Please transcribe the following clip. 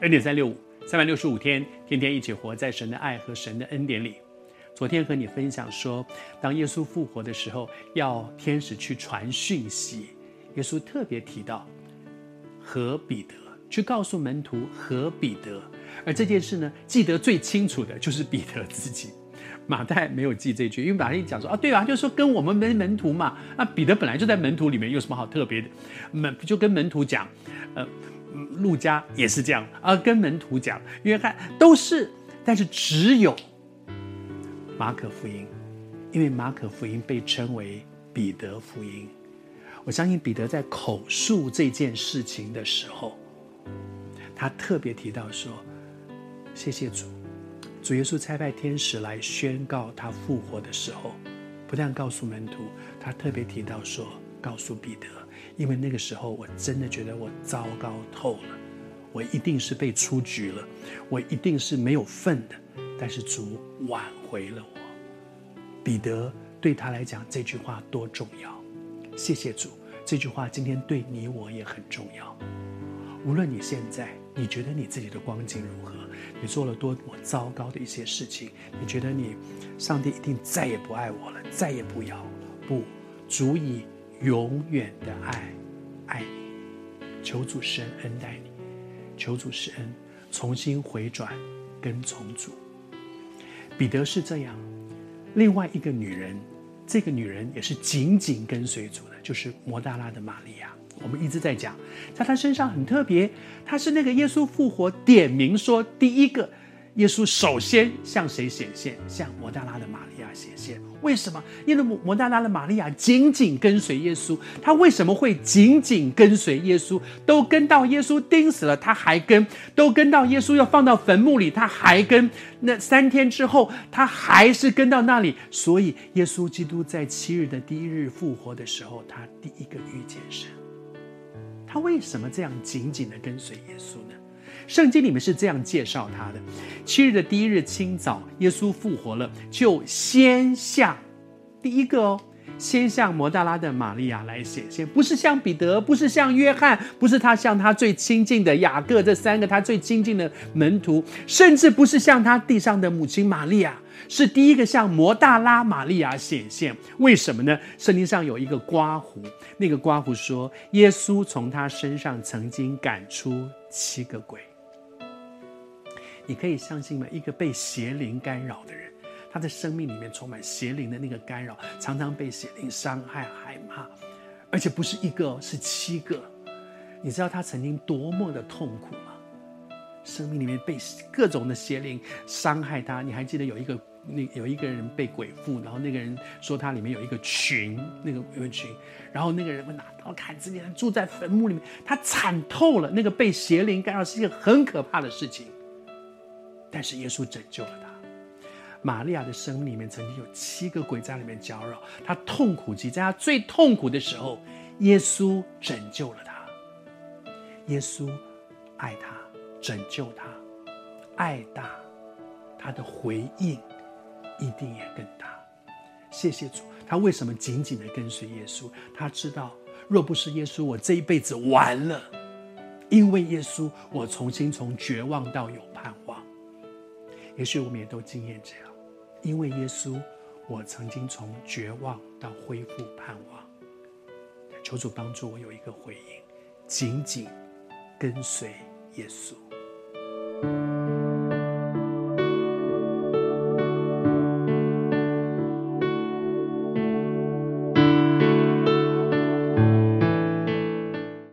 恩典三六五，三百六十五天，天天一起活在神的爱和神的恩典里。昨天和你分享说，当耶稣复活的时候，要天使去传讯息。耶稣特别提到和彼得去告诉门徒和彼得，而这件事呢，记得最清楚的就是彼得自己。马太没有记这句，因为马太一讲说啊，对啊，就是说跟我们门门徒嘛。那彼得本来就在门徒里面，有什么好特别的？门就跟门徒讲，呃。路加也是这样，而跟门徒讲，约翰都是，但是只有马可福音，因为马可福音被称为彼得福音。我相信彼得在口述这件事情的时候，他特别提到说：“谢谢主，主耶稣差派天使来宣告他复活的时候，不但告诉门徒，他特别提到说，告诉彼得。”因为那个时候，我真的觉得我糟糕透了，我一定是被出局了，我一定是没有份的。但是主挽回了我。彼得对他来讲这句话多重要，谢谢主。这句话今天对你我也很重要。无论你现在你觉得你自己的光景如何，你做了多么糟糕的一些事情，你觉得你上帝一定再也不爱我了，再也不要，不，足以。永远的爱，爱你，求主施恩待你，求主施恩，重新回转，跟从主。彼得是这样，另外一个女人，这个女人也是紧紧跟随主的，就是摩大拉的玛利亚。我们一直在讲，在她身上很特别，她是那个耶稣复活点名说第一个。耶稣首先向谁显现？向摩大拉的玛利亚显现。为什么？因为摩摩大拉的玛利亚紧紧跟随耶稣。他为什么会紧紧跟随耶稣？都跟到耶稣钉死了，他还跟；都跟到耶稣要放到坟墓里，他还跟。那三天之后，他还是跟到那里。所以，耶稣基督在七日的第一日复活的时候，他第一个遇见神。他为什么这样紧紧的跟随耶稣呢？圣经里面是这样介绍他的：七日的第一日清早，耶稣复活了，就先下第一个哦，先向摩大拉的玛利亚来显现，不是向彼得，不是向约翰，不是他向他最亲近的雅各这三个他最亲近的门徒，甚至不是向他地上的母亲玛利亚，是第一个向摩大拉玛利亚显现。为什么呢？圣经上有一个刮胡，那个刮胡说，耶稣从他身上曾经赶出七个鬼。你可以相信吗？一个被邪灵干扰的人，他的生命里面充满邪灵的那个干扰，常常被邪灵伤害、害怕，而且不是一个，是七个。你知道他曾经多么的痛苦吗？生命里面被各种的邪灵伤害他。你还记得有一个那有一个人被鬼附，然后那个人说他里面有一个群，那个有个群，然后那个人会拿刀砍自己，他住在坟墓里面，他惨透了。那个被邪灵干扰是一个很可怕的事情。但是耶稣拯救了他。玛利亚的生命里面曾经有七个鬼在里面搅扰，她痛苦极，在她最痛苦的时候，耶稣拯救了她。耶稣爱她，拯救她，爱大，她的回应一定也更大。谢谢主，他为什么紧紧的跟随耶稣？他知道，若不是耶稣，我这一辈子完了。因为耶稣，我重新从绝望到有盼望。也许我们也都经验这样，因为耶稣，我曾经从绝望到恢复盼望。求主帮助我有一个回应，紧紧跟随耶稣。